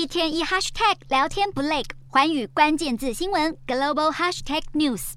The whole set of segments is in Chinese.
一天一 hashtag 聊天不累，环宇关键字新闻 global hashtag news。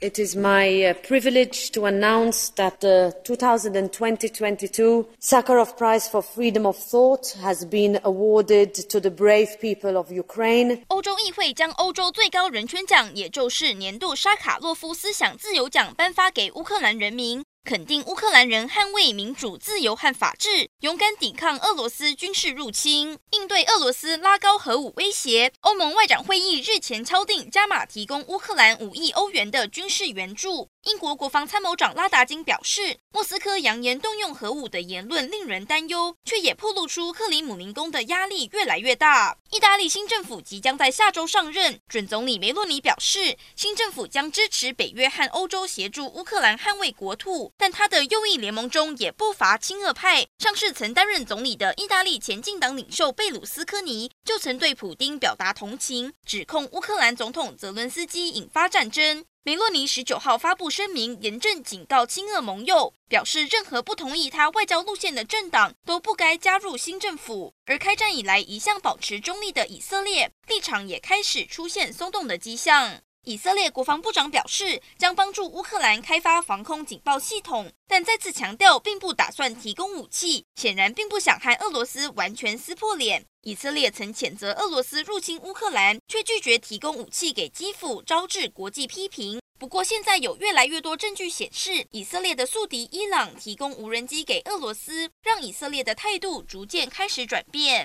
It is my privilege to announce that the 2020-2022 Sakharov Prize for Freedom of Thought has been awarded to the brave people of Ukraine. 欧洲议会将欧洲最高人权奖，也就是年度沙卡洛夫思想自由奖，颁发给乌克兰人民。肯定乌克兰人捍卫民主、自由和法治，勇敢抵抗俄罗斯军事入侵，应对俄罗斯拉高核武威胁。欧盟外长会议日前敲定加码提供乌克兰五亿欧元的军事援助。英国国防参谋长拉达金表示，莫斯科扬言动用核武的言论令人担忧，却也暴露出克里姆林宫的压力越来越大。意大利新政府即将在下周上任，准总理梅洛尼表示，新政府将支持北约和欧洲协助乌克兰捍卫国土。但他的右翼联盟中也不乏亲俄派，上世曾担任总理的意大利前进党领袖贝鲁斯科尼就曾对普丁表达同情，指控乌克兰总统泽伦斯基引发战争。梅洛尼十九号发布声明，严正警告亲俄盟友，表示任何不同意他外交路线的政党都不该加入新政府。而开战以来一向保持中立的以色列，立场也开始出现松动的迹象。以色列国防部长表示，将帮助乌克兰开发防空警报系统，但再次强调并不打算提供武器，显然并不想和俄罗斯完全撕破脸。以色列曾谴责俄罗斯入侵乌克兰，却拒绝提供武器给基辅，招致国际批评。不过，现在有越来越多证据显示，以色列的宿敌伊朗提供无人机给俄罗斯，让以色列的态度逐渐开始转变。